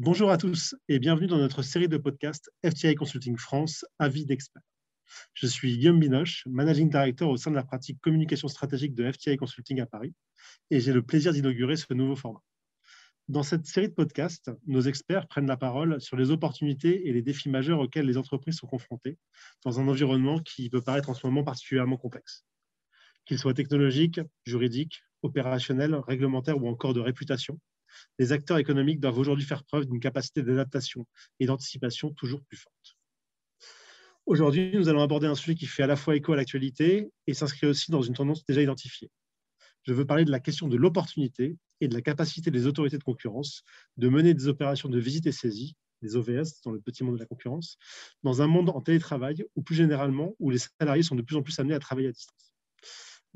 Bonjour à tous et bienvenue dans notre série de podcasts FTI Consulting France, avis d'experts. Je suis Guillaume Binoche, Managing Director au sein de la pratique communication stratégique de FTI Consulting à Paris et j'ai le plaisir d'inaugurer ce nouveau format. Dans cette série de podcasts, nos experts prennent la parole sur les opportunités et les défis majeurs auxquels les entreprises sont confrontées dans un environnement qui peut paraître en ce moment particulièrement complexe. Qu'il soit technologique, juridique, opérationnel, réglementaire ou encore de réputation, les acteurs économiques doivent aujourd'hui faire preuve d'une capacité d'adaptation et d'anticipation toujours plus forte. Aujourd'hui, nous allons aborder un sujet qui fait à la fois écho à l'actualité et s'inscrit aussi dans une tendance déjà identifiée. Je veux parler de la question de l'opportunité et de la capacité des autorités de concurrence de mener des opérations de visite et saisie, des OVS dans le petit monde de la concurrence, dans un monde en télétravail ou plus généralement où les salariés sont de plus en plus amenés à travailler à distance.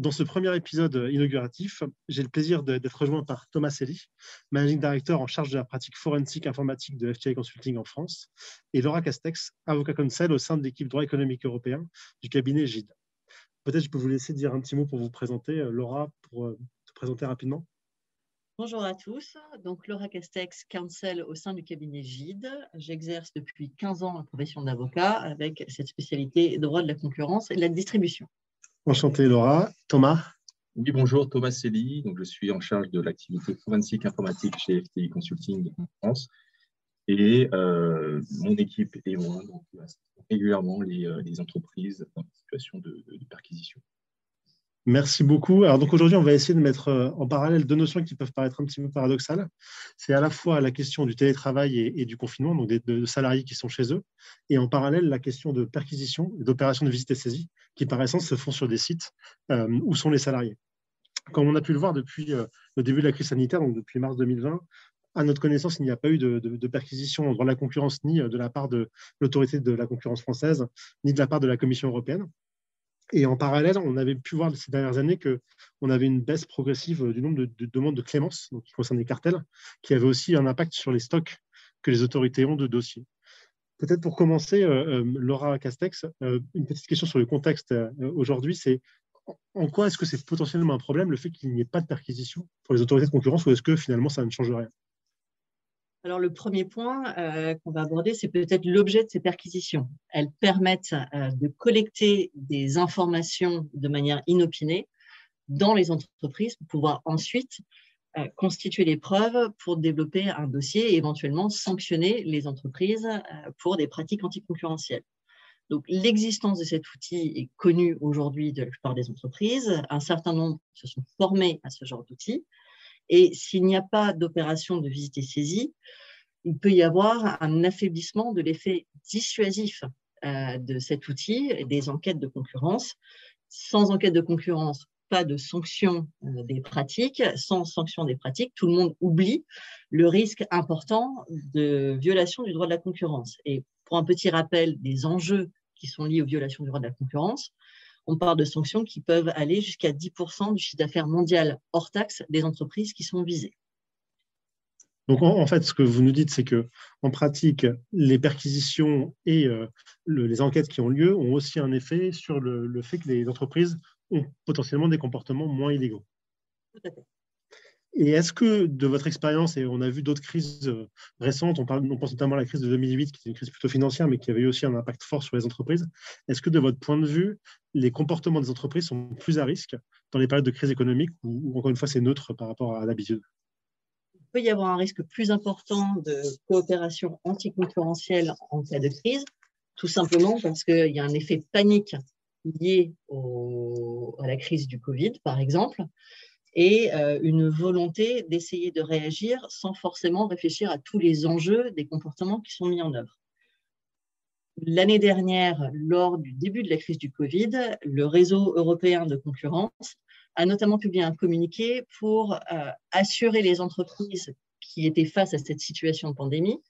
Dans ce premier épisode inauguratif, j'ai le plaisir d'être rejoint par Thomas Selly, Managing Director en charge de la pratique forensique informatique de FTI Consulting en France, et Laura Castex, avocat conseil au sein de l'équipe droit économique européen du cabinet GID. Peut-être je peux vous laisser dire un petit mot pour vous présenter. Euh, Laura, pour euh, te présenter rapidement. Bonjour à tous. Donc, Laura Castex, counsel au sein du cabinet GID. J'exerce depuis 15 ans la profession d'avocat avec cette spécialité droit de la concurrence et de la distribution. Enchanté Laura. Thomas Oui, bonjour, Thomas Selly. Donc, je suis en charge de l'activité forensique informatique chez FTI Consulting en France. Et euh, mon équipe et moi donc, régulièrement les, euh, les, entreprises en situation de, de perquisition. Merci beaucoup. Alors donc aujourd'hui, on va essayer de mettre euh, en parallèle deux notions qui peuvent paraître un petit peu paradoxales. C'est à la fois la question du télétravail et, du confinement, donc des de salariés qui sont chez eux, et en parallèle la question de perquisition d'opérations de visite et saisie qui par essence se font sur des sites euh, où sont les salariés. Comme on a pu le voir depuis euh, le début de la crise sanitaire, donc depuis mars 2020, à notre connaissance, il n'y a pas eu de, de, de, perquisition en droit de la concurrence ni de la part de l'autorité de la concurrence française, ni de la part de la Commission européenne. Et en parallèle, on avait pu voir ces dernières années qu'on avait une baisse progressive du nombre de, demandes de clémence, donc qui concerne les cartels, qui avait aussi un impact sur les stocks que les autorités ont de dossiers. Peut-être pour commencer, euh, euh, Laura Castex, euh, une petite question sur le contexte aujourd'hui, c'est en quoi est-ce que c'est potentiellement un problème le fait qu'il n'y ait pas de perquisition pour les autorités de concurrence ou est-ce que finalement ça ne change rien? Alors, le premier point euh, qu'on va aborder, c'est peut-être l'objet de ces perquisitions. Elles permettent euh, de collecter des informations de manière inopinée dans les entreprises pour pouvoir ensuite euh, constituer les preuves pour développer un dossier et éventuellement sanctionner les entreprises pour des pratiques anticoncurrentielles. Donc, l'existence de cet outil est connue aujourd'hui de la plupart des entreprises. Un certain nombre se sont formés à ce genre d'outils. Et s'il n'y a pas d'opération de visite et saisie, il peut y avoir un affaiblissement de l'effet dissuasif euh, de cet outil et des enquêtes de concurrence. Sans enquête de concurrence, pas de sanction euh, des pratiques. Sans sanction des pratiques, tout le monde oublie le risque important de violation du droit de la concurrence. Et pour un petit rappel des enjeux qui sont liés aux violations du droit de la concurrence, on parle de sanctions qui peuvent aller jusqu'à 10% du chiffre d'affaires mondial hors taxe des entreprises qui sont visées. Donc, en, fait, ce que vous nous dites, c'est que en pratique, les perquisitions et euh, les enquêtes qui ont lieu ont aussi un effet sur le, le, fait que les entreprises ont potentiellement des comportements moins illégaux. Tout à fait. Et est-ce que, de votre expérience, et on a vu d'autres crises euh, récentes, on, pense notamment à la crise de 2008, qui est une crise plutôt financière, mais qui avait eu aussi un impact fort sur les entreprises, est-ce que, de votre point de vue, les comportements des entreprises sont plus à risque dans les périodes de crise économique, ou, encore une fois, c'est neutre par rapport à l'habitude? Il peut y avoir un risque plus important de coopération anticoncurrentielle en cas de crise, tout simplement parce qu'il y a un effet panique lié à la crise du Covid, par exemple et euh, une volonté d'essayer de réagir sans forcément réfléchir à tous les enjeux des comportements qui sont mis en œuvre. L'année dernière, lors du début de la crise du Covid, le réseau européen de concurrence a notamment publié un communiqué pour euh, assurer les entreprises qui étaient face à cette situation de pandémie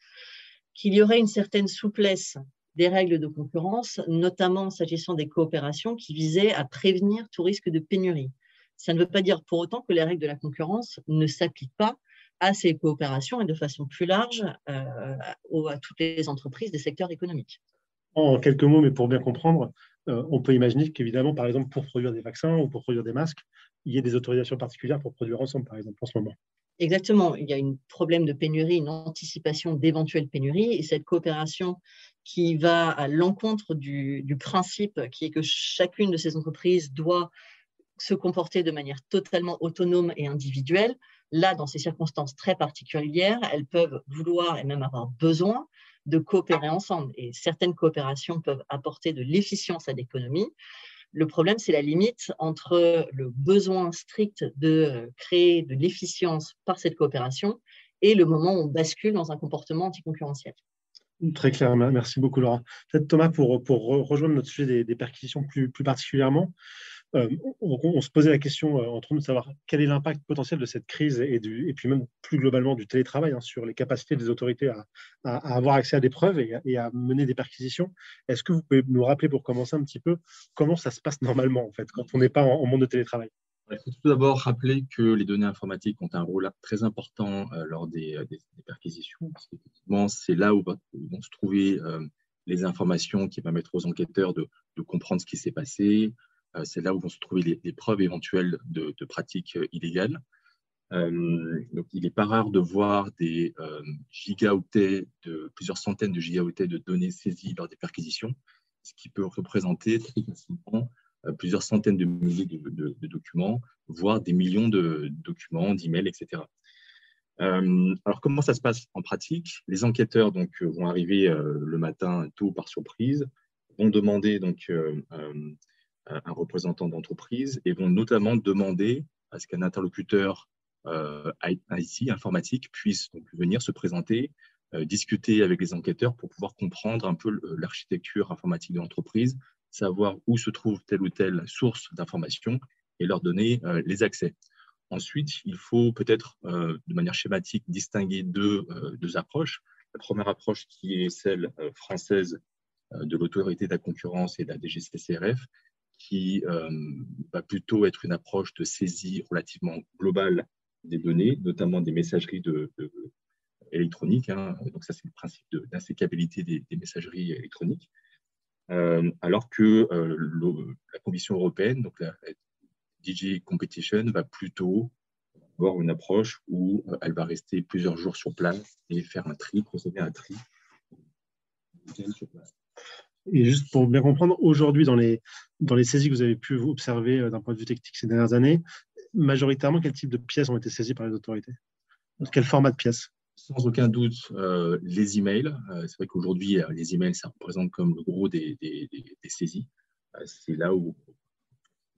qu'il y aurait une certaine souplesse des règles de concurrence, notamment s'agissant des coopérations qui visaient à prévenir tout risque de pénurie. Ça ne veut pas dire pour autant que les règles de la concurrence ne s'appliquent pas à ces coopérations et de façon plus large euh, à toutes les entreprises des secteurs économiques. En quelques mots, mais pour bien comprendre, euh, on peut imaginer qu'évidemment, par exemple, pour produire des vaccins ou pour produire des masques, il y ait des autorisations particulières pour produire ensemble, par exemple, en ce moment. Exactement, il y a un problème de pénurie, une anticipation d'éventuelles pénuries, et cette coopération qui va à l'encontre du, du, principe qui est que chacune de ces entreprises doit se comporter de manière totalement autonome et individuelle. Là, dans ces circonstances très particulières, elles peuvent vouloir et même avoir besoin de coopérer ensemble. Et certaines coopérations peuvent apporter de l'efficience à l'économie. Le problème, c'est la limite entre le besoin strict de créer de l'efficience par cette coopération et le moment où on bascule dans un comportement anticoncurrentiel. Très clair, merci beaucoup Laura. Peut-être Thomas, pour, rejoindre notre sujet des, perquisitions plus particulièrement, euh, on, se posait la question euh, entre nous de savoir quel est l'impact potentiel de cette crise et, puis même plus globalement du télétravail hein, sur les capacités des autorités à, avoir accès à des preuves et, à mener des perquisitions. Est-ce que vous pouvez nous rappeler pour commencer un petit peu comment ça se passe normalement en fait quand on n'est pas en, monde de télétravail? Il faut tout d'abord rappeler que les données informatiques ont un rôle très important euh, lors des, perquisitions. c'est là où, vont se trouver les informations qui permettent aux enquêteurs de comprendre ce qui s'est passé, c'est là où vont se trouver les, preuves éventuelles de, pratiques euh, illégales. Euh, il n'est pas rare de voir des gigaoctets, de, plusieurs centaines de gigaoctets de données saisies lors des perquisitions, ce qui peut représenter très facilement plusieurs centaines de milliers de, documents, voire des millions de documents, d'emails, etc. alors, comment ça se passe en pratique? Les enquêteurs donc, vont arriver le matin tôt par surprise, vont demander donc, un représentant d'entreprise et vont notamment demander à ce qu'un interlocuteur euh, IT, informatique, puisse venir se présenter, euh, discuter avec les enquêteurs pour pouvoir comprendre un peu l'architecture informatique de l'entreprise, savoir où se trouve telle ou telle source d'information et leur donner euh, les accès. Ensuite, il faut peut-être, de manière schématique, distinguer deux, deux, approches. La première approche qui est celle française de l'autorité de la concurrence et de la DGCCRF, qui euh, va plutôt être une approche de saisie relativement globale des données, notamment des messageries de, électroniques. Hein. Donc ça, c'est le principe d'insécabilité des, messageries électroniques. Euh, alors que euh, la Commission européenne, donc la, DG Competition, va plutôt avoir une approche où elle va rester plusieurs jours sur place et faire un tri, procéder à un tri sur place. Et juste pour bien comprendre, aujourd'hui, dans les, saisies que vous avez pu observer euh, d'un point de vue technique ces dernières années, majoritairement, quel type de pièces ont été saisies par les autorités? Quel format de pièces? Sans aucun doute, euh, les emails. Euh, c'est vrai qu'aujourd'hui, les emails, ça représente comme le gros des, saisies. c'est là où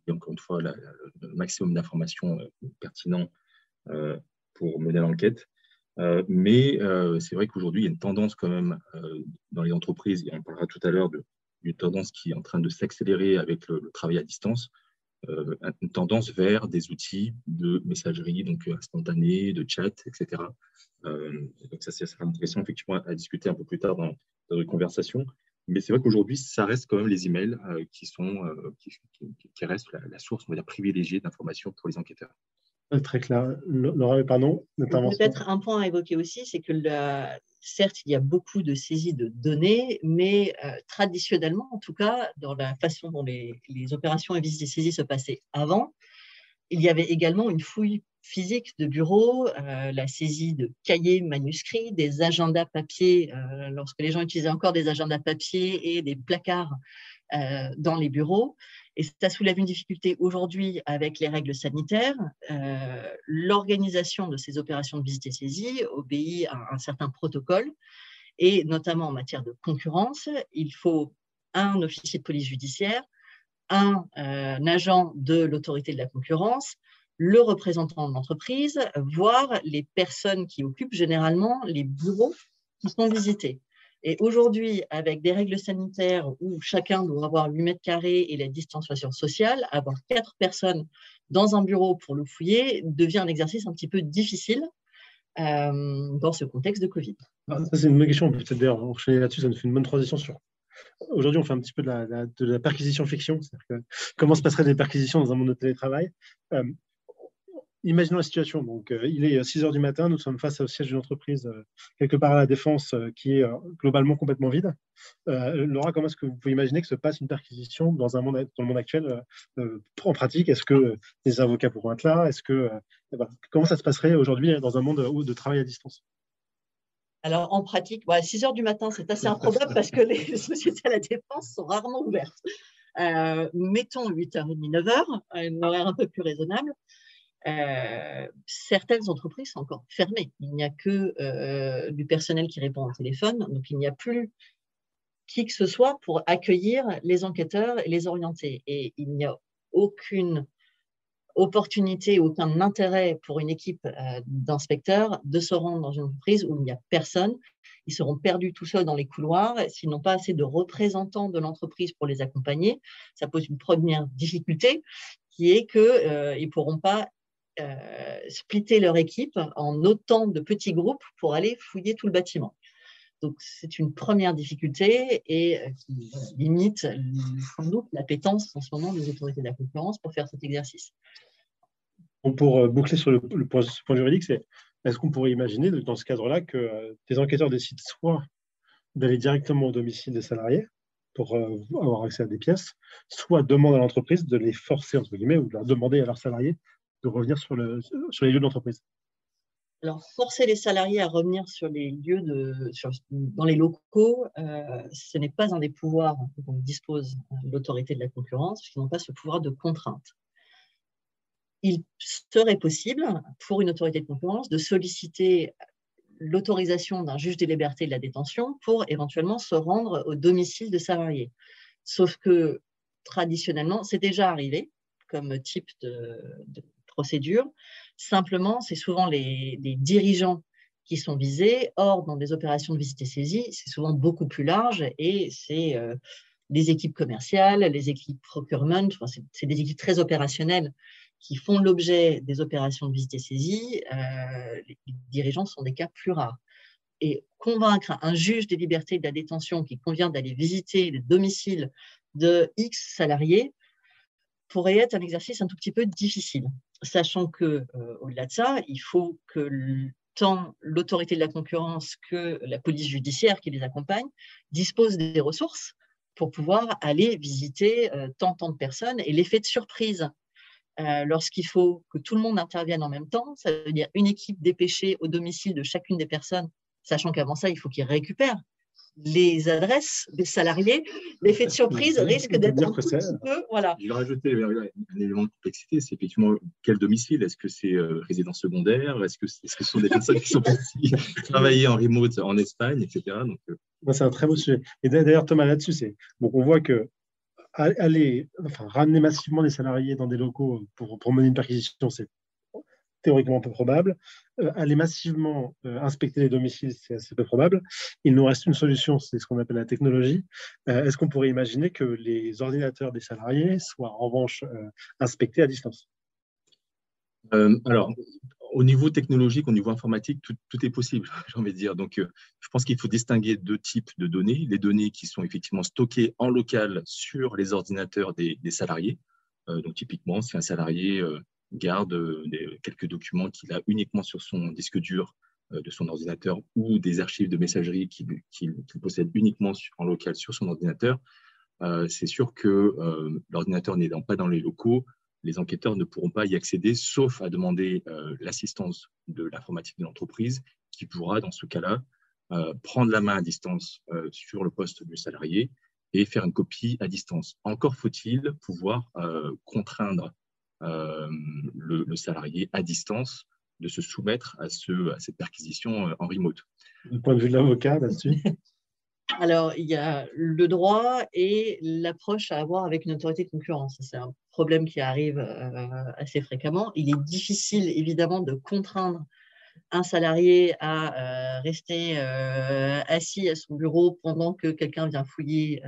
a encore une fois le maximum d'informations pertinentes pour mener l'enquête. Euh, mais euh, c'est vrai qu'aujourd'hui, il y a une tendance quand même euh, dans les entreprises, et on parlera tout à l'heure d'une tendance qui est en train de s'accélérer avec le, travail à distance, une tendance vers des outils de messagerie, donc instantanée, de chat, etc. donc ça, c'est une question effectivement à discuter un peu plus tard dans, dans une conversation. Mais c'est vrai qu'aujourd'hui, ça reste quand même les emails qui, sont, qui, restent la, source on privilégiée d'informations pour les enquêteurs. Très clair. Laura, pardon, Peut-être un point à évoquer aussi, c'est que certes, il y a beaucoup de saisies de données, mais euh, traditionnellement, en tout cas, dans la façon dont les, opérations et visites et saisies se passaient avant, il y avait également une fouille physique de bureaux, euh, la saisie de cahiers manuscrits, des agendas papier, euh, lorsque les gens utilisaient encore des agendas papier et des placards dans les bureaux. Et ça soulève une difficulté aujourd'hui avec les règles sanitaires. Euh, l'organisation de ces opérations de visite et saisie obéit à un certain protocole, et notamment en matière de concurrence, il faut un officier de police judiciaire, un, euh, agent de l'autorité de la concurrence, le représentant de l'entreprise, voire les personnes qui occupent généralement les bureaux qui sont visités. Et aujourd'hui, avec des règles sanitaires où chacun doit avoir 8 mètres carrés et la distanciation sociale, avoir quatre personnes dans un bureau pour le fouiller devient un exercice un petit peu difficile euh, dans ce contexte de Covid. Ah, ça, c'est une bonne question. Peut-être d'ailleurs enchaîner là-dessus, ça nous fait une bonne transition sur. Aujourd'hui, on fait un petit peu de la, perquisition fiction. comment se passeraient des perquisitions dans un monde de télétravail euh, imaginons la situation. Donc, euh, il est 6 heures du matin, nous sommes face au siège d'une entreprise euh, quelque part à la défense euh, qui est globalement complètement vide. Laura, comment est-ce que vous pouvez imaginer que se passe une perquisition dans, un monde, dans le monde actuel en pratique? Est-ce que des avocats pourront être là? Est-ce que comment ça se passerait aujourd'hui dans un monde de travail à distance? Alors, en pratique, à 6 heures du matin, c'est assez improbable parce que les sociétés à la défense sont rarement ouvertes. mettons 8h30, 9h, un horaire un peu plus raisonnable. Euh, certaines entreprises sont encore fermées. Il n'y a que euh, du personnel qui répond au téléphone, donc il n'y a plus qui que ce soit pour accueillir les enquêteurs et les orienter. Et il n'y a aucune opportunité, aucun intérêt pour une équipe euh, d'inspecteurs de se rendre dans une entreprise où il n'y a personne. Ils seront perdus tout seuls dans les couloirs s'ils n'ont pas assez de représentants de l'entreprise pour les accompagner. Ça pose une première difficulté qui est qu'ils ne pourront pas euh, splitter leur équipe en autant de petits groupes pour aller fouiller tout le bâtiment. Donc, c'est une première difficulté et euh, qui limite sans doute l'appétence en ce moment des autorités de la concurrence pour faire cet exercice. Pour euh, boucler sur le, point, juridique, est-ce qu'on pourrait imaginer dans ce cadre-là que des enquêteurs décident soit d'aller directement au domicile des salariés pour avoir accès à des pièces, soit demandent à l'entreprise de les forcer, entre guillemets, ou de leur demander à leurs salariés de revenir sur, le, sur les lieux de l'entreprise alors, forcer les salariés à revenir sur les lieux de, dans les locaux, euh, ce n'est pas un des pouvoirs dont dispose l'autorité de la concurrence, puisqu'ils n'ont pas ce pouvoir de contrainte. Il serait possible pour une autorité de concurrence de solliciter l'autorisation d'un juge des libertés de la détention pour éventuellement se rendre au domicile de salariés. Sauf que traditionnellement, c'est déjà arrivé comme type de, procédure. Simplement, c'est souvent les, dirigeants qui sont visés. Or, dans des opérations de visite et saisie, c'est souvent beaucoup plus large et c'est euh, les équipes commerciales, les équipes procurement, c'est des équipes très opérationnelles qui font l'objet des opérations de visite et saisie. Euh, les dirigeants sont des cas plus rares. Et convaincre un juge des libertés de la détention qui convient d'aller visiter le domicile de X salariés, pourrait être un exercice un tout petit peu difficile, sachant que euh, au-delà de ça, il faut que tant l'autorité de la concurrence que la police judiciaire qui les accompagne disposent des ressources pour pouvoir aller visiter euh, tant, de personnes. Et l'effet de surprise, euh, lorsqu'il faut que tout le monde intervienne en même temps, ça veut dire une équipe dépêchée au domicile de chacune des personnes, sachant qu'avant ça, il faut qu'ils récupèrent les adresses des salariés, l'effet de surprise risque d'être un petit peu. Voilà. Je vais rajouter un élément de complexité c'est effectivement quel domicile? Est-ce que c'est euh, résidence secondaire? Est-ce que, est -ce que ce sont des personnes qui sont parties travailler en remote en Espagne, etc. Donc, euh, C'est un très beau sujet. Et d'ailleurs, Thomas, là-dessus, c'est bon, on voit que aller, enfin, ramener massivement des salariés dans des locaux pour, pour mener une perquisition, c'est théoriquement peu probable. Euh, aller massivement euh, inspecter les domiciles, c'est assez peu probable. Il nous reste une solution, c'est ce qu'on appelle la technologie. Euh, est-ce qu'on pourrait imaginer que les ordinateurs des salariés soient en revanche inspectés à distance? Alors, au niveau technologique, au niveau informatique, tout, est possible, j'ai envie de dire. Donc, je pense qu'il faut distinguer deux types de données. Les données qui sont effectivement stockées en local sur les ordinateurs des, salariés. donc, typiquement, si un salarié garde euh, quelques documents qu'il a uniquement sur son disque dur euh, de son ordinateur ou des archives de messagerie qu'il possède uniquement en local sur son ordinateur, euh, c'est sûr que l'ordinateur n'étant pas dans les locaux, les enquêteurs ne pourront pas y accéder, sauf à demander l'assistance de l'informatique de l'entreprise, qui pourra, dans ce cas-là, prendre la main à distance sur le poste du salarié et faire une copie à distance. Encore faut-il pouvoir contraindre euh, le, salarié à distance de se soumettre à, ce, à cette perquisition euh, en remote. Du point de vue de l'avocat là-dessus Alors, il y a le droit et l'approche à avoir avec une autorité de concurrence. C'est un problème qui arrive euh, assez fréquemment. Il est difficile, évidemment, de contraindre un salarié à rester assis à son bureau pendant que quelqu'un vient fouiller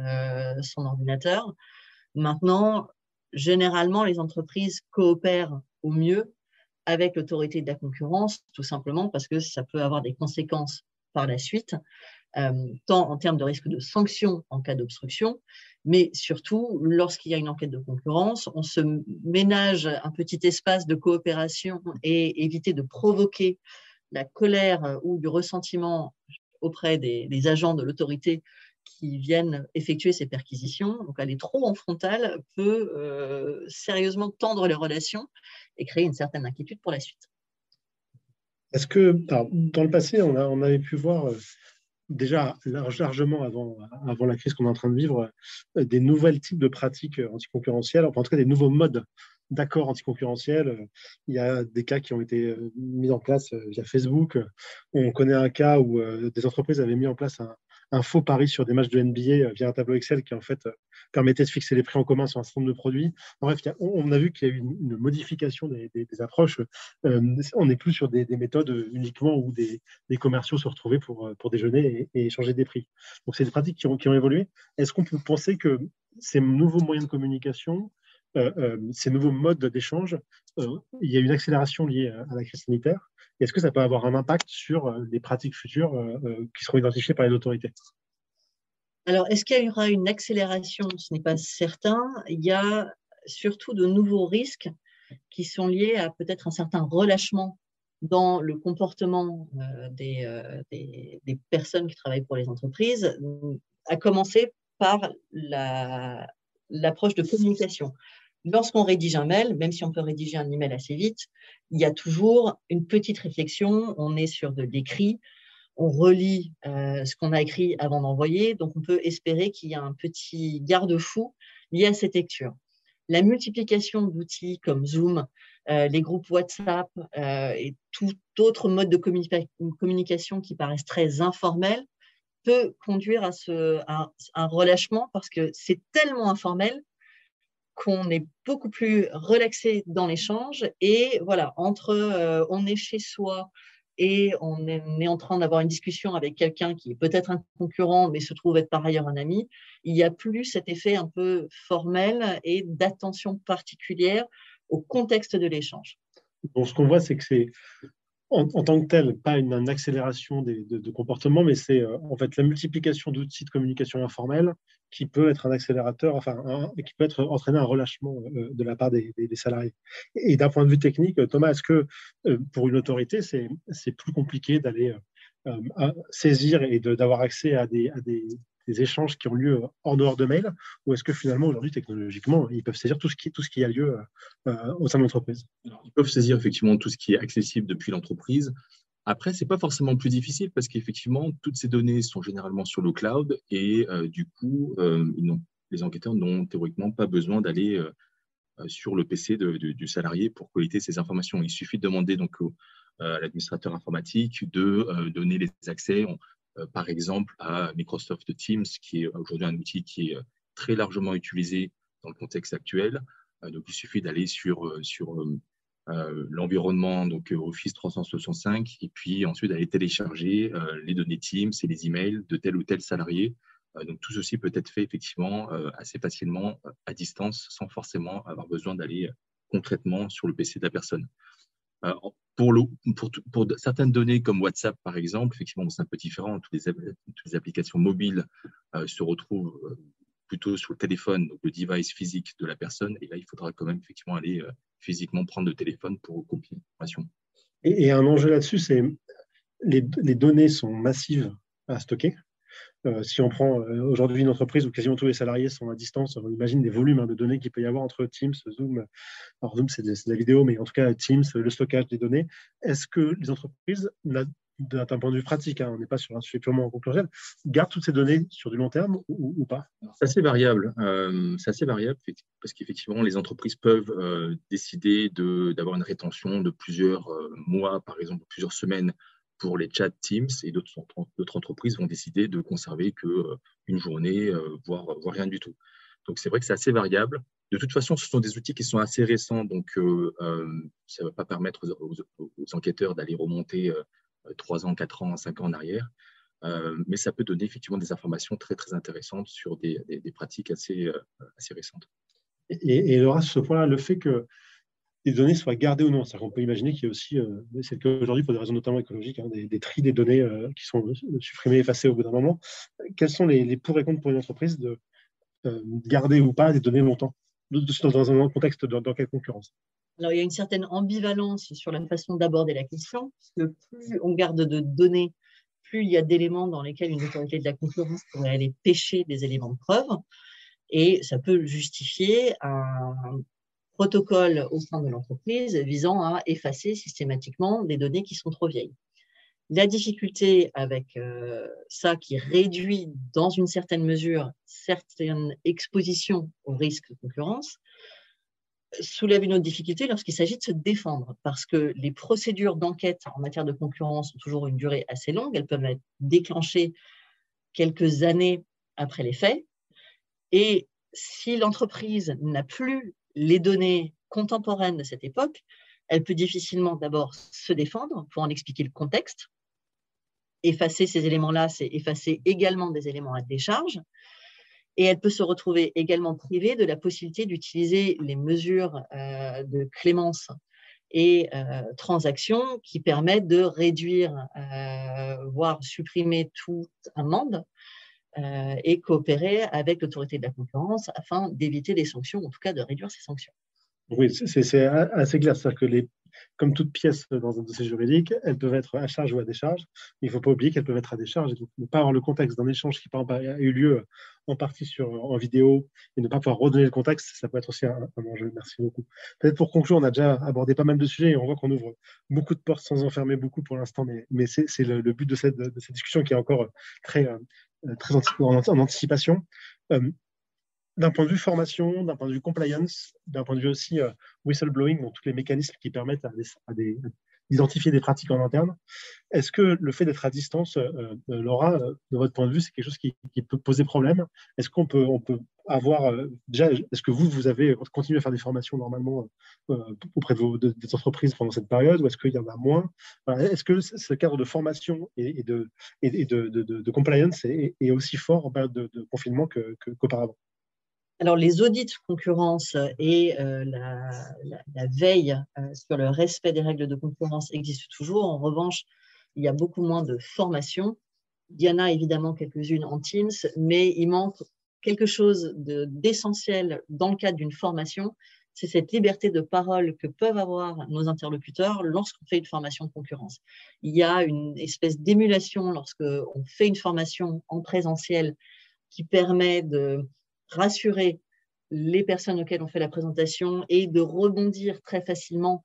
son ordinateur. Maintenant, généralement, les entreprises coopèrent au mieux avec l'autorité de la concurrence, tout simplement parce que ça peut avoir des conséquences par la suite. tant en termes de risque de sanction en cas d'obstruction, mais surtout lorsqu'il y a une enquête de concurrence, on se ménage un petit espace de coopération et éviter de provoquer la colère ou du ressentiment auprès des agents de l'autorité qui viennent effectuer ces perquisitions. Donc, aller trop en frontal peut euh, sérieusement tendre les relations et créer une certaine inquiétude pour la suite. Est-ce que, dans le passé, on, avait pu voir euh, déjà largement avant, avant la crise qu'on est en train de vivre, euh, des nouveaux types de pratiques anticoncurrentielles, enfin, en tout cas des nouveaux modes d'accords anticoncurrentiels. Il y a des cas qui ont été mis en place via Facebook. On connaît un cas où des entreprises avaient mis en place un, un faux pari sur des matchs de NBA euh, via un tableau Excel qui en fait euh, permettait de fixer les prix en commun sur un certain nombre de produits. bref, on, a vu qu'il y a eu une, modification des, approches. Euh, on n'est plus sur des, méthodes uniquement où des, commerciaux se retrouvaient pour, pour déjeuner et, échanger des prix. Donc c'est des pratiques qui ont, qui ont évolué. Est-ce qu'on peut penser que ces nouveaux moyens de communication ces nouveaux modes d'échange, il y a une accélération liée à la crise sanitaire. Est-ce que ça peut avoir un impact sur euh, les pratiques futures euh, euh, qui seront identifiées par les autorités? Alors, est-ce qu'il y aura une accélération? Ce n'est pas certain. Il y a surtout de nouveaux risques qui sont liés à peut-être un certain relâchement dans le comportement des, personnes qui travaillent pour les entreprises, à commencer par l'approche de communication lorsqu'on rédige un mail, même si on peut rédiger un email assez vite, il y a toujours une petite réflexion. On est sur de l'écrit, on relit euh, ce qu'on a écrit avant d'envoyer, donc on peut espérer qu'il y a un petit garde-fou lié à cette lecture. La multiplication d'outils comme Zoom, euh, les groupes WhatsApp euh, et tout autre mode de communication qui paraissent très informels peut conduire à, ce, à un relâchement parce que c'est tellement informel qu'on est beaucoup plus relaxé dans l'échange et voilà, entre euh, on est chez soi et on est, en train d'avoir une discussion avec quelqu'un qui est peut-être un concurrent mais se trouve être par ailleurs un ami, il n'y a plus cet effet un peu formel et d'attention particulière au contexte de l'échange. Bon, ce qu'on voit, c'est que c'est en, tant que tel, pas une, accélération de, comportement, mais c'est euh, en fait la multiplication d'outils de communication informelle qui peut être un accélérateur, enfin, qui peut être entraîner un relâchement euh, de la part des, salariés. Et, d'un point de vue technique, Thomas, est-ce que euh, pour une autorité, c'est plus compliqué d'aller saisir et d'avoir accès à des échanges qui ont lieu hors dehors de mail ou est-ce que finalement aujourd'hui technologiquement ils peuvent saisir tout ce qui, tout ce qui a lieu euh, au sein de l'entreprise? Ils peuvent saisir effectivement tout ce qui est accessible depuis l'entreprise. Après, ce n'est pas forcément plus difficile parce qu'effectivement, toutes ces données sont généralement sur le cloud et euh, du coup, euh, les enquêteurs n'ont théoriquement pas besoin d'aller sur le PC du salarié pour collecter ces informations. Il suffit de demander donc à l'administrateur informatique de donner les accès. Euh, par exemple, à Microsoft Teams, qui est aujourd'hui un outil qui est euh, très largement utilisé dans le contexte actuel. Euh, donc, il suffit d'aller sur, sur l'environnement, donc Office 365, et puis ensuite d'aller télécharger les données Teams et les emails de tel ou tel salarié. donc, tout ceci peut être fait effectivement assez facilement à distance, sans forcément avoir besoin d'aller concrètement sur le PC de la personne. Euh, pour, certaines données comme WhatsApp, par exemple, effectivement, c'est un peu différent. Toutes les, applications mobiles euh, se retrouvent euh, plutôt sur le téléphone, donc le device physique de la personne. Et là, il faudra quand même effectivement aller physiquement prendre le téléphone pour copier l'information. Et, et, un enjeu là-dessus, c'est les, les données sont massives à stocker? Euh, si on prend euh, aujourd'hui une entreprise où quasiment tous les salariés sont à distance, on imagine des volumes hein, de données qu'il peut y avoir entre Teams, Zoom. Alors Zoom, c'est de, la vidéo, mais en tout cas Teams, le stockage des données. Est-ce que les entreprises, d'un point de vue pratique, hein, on n'est pas sur un sujet purement concurrentiel, gardent toutes ces données sur du long terme ou, pas? C'est assez variable. Euh, c'est assez variable parce qu'effectivement, les entreprises peuvent décider d'avoir une rétention de plusieurs mois, par exemple, plusieurs semaines pour les chats Teams et d'autres entreprises vont décider de conserver qu'une euh, journée, euh, voire, rien du tout. Donc c'est vrai que c'est assez variable. De toute façon, ce sont des outils qui sont assez récents, donc euh, ça ne va pas permettre aux, enquêteurs d'aller remonter 3 ans, 4 ans, 5 ans en arrière. mais ça peut donner effectivement des informations très très intéressantes sur des, pratiques assez, assez récentes. Et, et Laura, ce point-là, le fait que les données soient gardées ou non. C'est-à-dire qu'on peut imaginer qu'il y a aussi, c'est le cas aujourd'hui pour des raisons notamment écologiques, hein, des, tri des données qui sont supprimées, effacées au bout d'un moment. Quels sont les, pour et contre pour une entreprise de garder ou pas des données longtemps? Dans un contexte dans quelle concurrence? Alors, il y a une certaine ambivalence sur la façon d'aborder la question, parce que plus on garde de données, plus il y a d'éléments dans lesquels une autorité de la concurrence pourrait aller pêcher des éléments de preuve, et ça peut justifier un protocole au sein de l'entreprise visant à effacer systématiquement des données qui sont trop vieilles. La difficulté avec euh, ça qui réduit dans une certaine mesure certaines expositions au risque de concurrence, soulève une autre difficulté lorsqu'il s'agit de se défendre, parce que les procédures d'enquête en matière de concurrence ont toujours une durée assez longue, elles peuvent être déclenchées quelques années après les faits, et si l'entreprise n'a plus les données contemporaines de cette époque, elle peut difficilement d'abord se défendre pour en expliquer le contexte. Effacer ces éléments-là, c'est effacer également des éléments à décharge et elle peut se retrouver également privée de la possibilité d'utiliser les mesures euh, de clémence et euh, transactions qui permettent de réduire, euh, voire supprimer toute amende et coopérer avec l'autorité de la concurrence afin d'éviter des sanctions, en tout cas de réduire ces sanctions. Oui, c'est assez clair. C'est-à-dire que les, comme toute pièce dans un dossier juridique, elles peuvent être à charge ou à décharge. Il ne faut pas oublier qu'elles peuvent être à décharge donc ne pas avoir le contexte d'un échange qui a eu lieu en partie sur, en vidéo et ne pas pouvoir redonner le contexte, ça peut être aussi un, enjeu. Merci beaucoup. Peut-être pour conclure, on a déjà abordé pas mal de sujets et on voit qu'on ouvre beaucoup de portes sans en fermer beaucoup pour l'instant, mais, c'est le, but de cette, de cette, discussion qui est encore très, euh, très en, anticipation. Euh, d'un point de vue formation, d'un point de vue compliance, d'un point de vue aussi euh, whistleblowing, donc tous les mécanismes qui permettent d'identifier des pratiques en interne. Est-ce que le fait d'être à distance, euh, euh, Laura, de votre point de vue, c'est quelque chose qui, peut poser problème? Est-ce qu'on peut, on peut avoir déjà, est-ce que vous, vous avez continué à faire des formations normalement auprès de vos, des entreprises pendant cette période, ou est-ce qu'il y en a moins? Est-ce que ce cadre de formation et, de, compliance est, aussi fort en période de, confinement qu'auparavant? Alors, les audits concurrence et euh, la, veille euh, sur le respect des règles de concurrence existent toujours. En revanche, il y a beaucoup moins de formation. Il y en a évidemment quelques-unes en Teams, mais il manque quelque chose d'essentiel dans le cadre d'une formation, c'est cette liberté de parole que peuvent avoir nos interlocuteurs lorsqu'on fait une formation de concurrence. Il y a une espèce d'émulation lorsqu'on fait une formation en présentiel qui permet de rassurer les personnes auxquelles on fait la présentation et de rebondir très facilement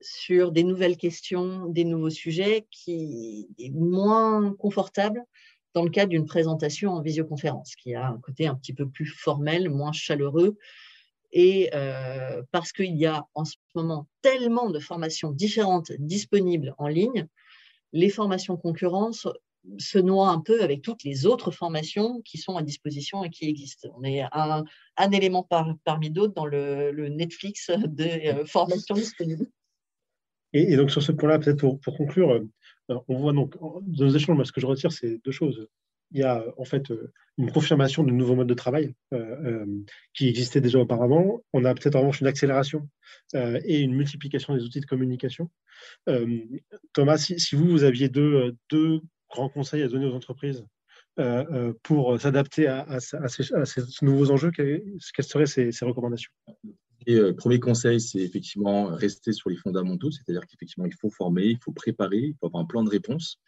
sur des nouvelles questions, des nouveaux sujets qui est moins confortable dans le cadre d'une présentation en visioconférence, qui a un côté un petit peu plus formel, moins chaleureux. Et euh, parce qu'il y a en ce moment tellement de formations différentes disponibles en ligne, les formations concurrence se noie un peu avec toutes les autres formations qui sont à disposition et qui existent. On est un, élément parmi d'autres dans le, Netflix des euh, formations disponibles. Et, donc sur ce point-là, peut-être pour, conclure, euh, on voit donc dans nos échanges, ce que je retire, c'est deux choses. Il y a en fait euh, une confirmation de nouveaux modes de travail qui existaient déjà auparavant. On a peut-être en revanche une accélération et une multiplication des outils de communication. Thomas, si, vous, vous aviez deux, grands conseils à donner aux entreprises euh, euh, pour s'adapter à, ces, nouveaux enjeux Quelles, seraient ces, recommandations? Et, euh, Premier conseil, c'est effectivement rester sur les fondamentaux, c'est-à-dire qu'effectivement, il faut former, il faut préparer, il faut avoir un plan de réponse.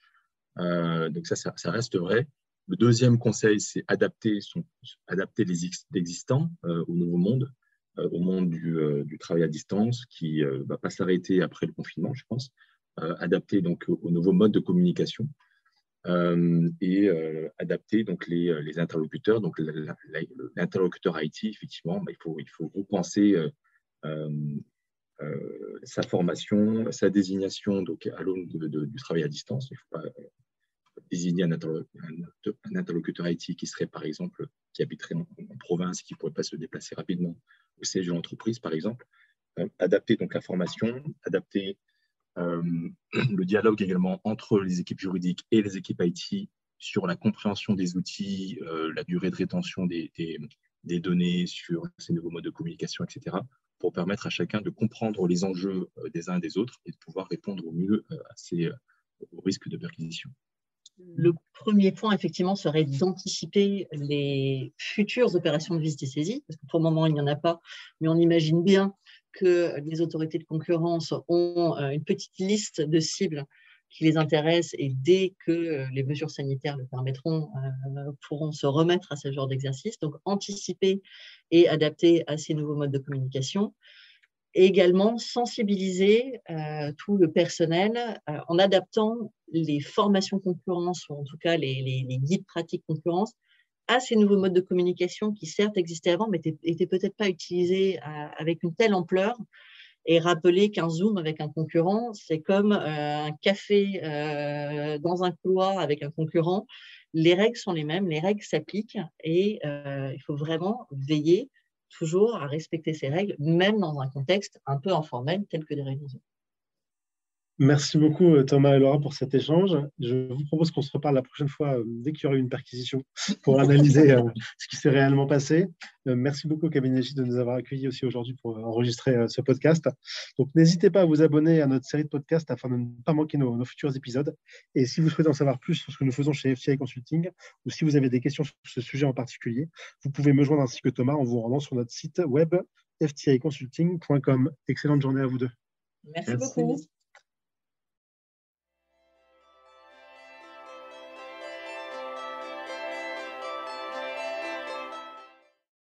donc ça, ça, reste vrai. Le deuxième conseil, c'est adapter, son, adapter les existants au nouveau monde, au monde du, du, travail à distance qui ne va pas s'arrêter après le confinement, je pense. adapter donc aux nouveaux modes de communication. Euh, et euh, adapter donc les, euh, interlocuteurs. Donc l'interlocuteur IT, effectivement, bah, il, faut, repenser sa formation, sa désignation donc, à l'aune du travail à distance. Il ne faut pas désigner un, interlocuteur IT qui serait, par exemple, qui habiterait en, province, qui ne pourrait pas se déplacer rapidement au siège de l'entreprise, par exemple. adapter donc la formation, adapter le dialogue également entre les équipes juridiques et les équipes IT sur la compréhension des outils, euh, la durée de rétention des, données, sur ces nouveaux modes de communication, etc. pour permettre à chacun de comprendre les enjeux des uns et des autres et de pouvoir répondre au mieux à ces, aux risques de perquisition. Le premier point, effectivement, serait d'anticiper les futures opérations de visite et saisie, parce que pour le moment, il n'y en a pas, mais on imagine bien que les autorités de concurrence ont euh, une petite liste de cibles qui les intéressent et dès que euh, les mesures sanitaires le permettront, euh, pourront se remettre à ce genre d'exercice. Donc, anticiper et adapter à ces nouveaux modes de communication et également sensibiliser tout le personnel en adaptant les formations concurrence, ou en tout cas les, guides pratiques concurrence, à ces nouveaux modes de communication qui certes existaient avant, mais n'étaient peut-être pas utilisés euh, avec une telle ampleur. Et rappeler qu'un Zoom avec un concurrent, c'est comme un café dans un couloir avec un concurrent. Les règles sont les mêmes, les règles s'appliquent et il faut vraiment veiller toujours à respecter ces règles, même dans un contexte un peu informel tel que des réunions. Merci beaucoup euh, Thomas et Laura pour cet échange. Je vous propose qu'on se reparle la prochaine fois euh, dès qu'il y aura eu une perquisition pour analyser euh, ce qui s'est réellement passé. Merci beaucoup Cabinet de nous avoir accueillis aussi aujourd'hui pour enregistrer ce podcast. Donc n'hésitez pas à vous abonner à notre série de podcasts afin de ne pas manquer nos, futurs épisodes. Et si vous souhaitez en savoir plus sur ce que nous faisons chez FTI Consulting ou si vous avez des questions sur ce sujet en particulier, vous pouvez me joindre ainsi que Thomas en vous rendant sur notre site web fticonsulting.com. Excellente journée à vous deux. Merci. beaucoup.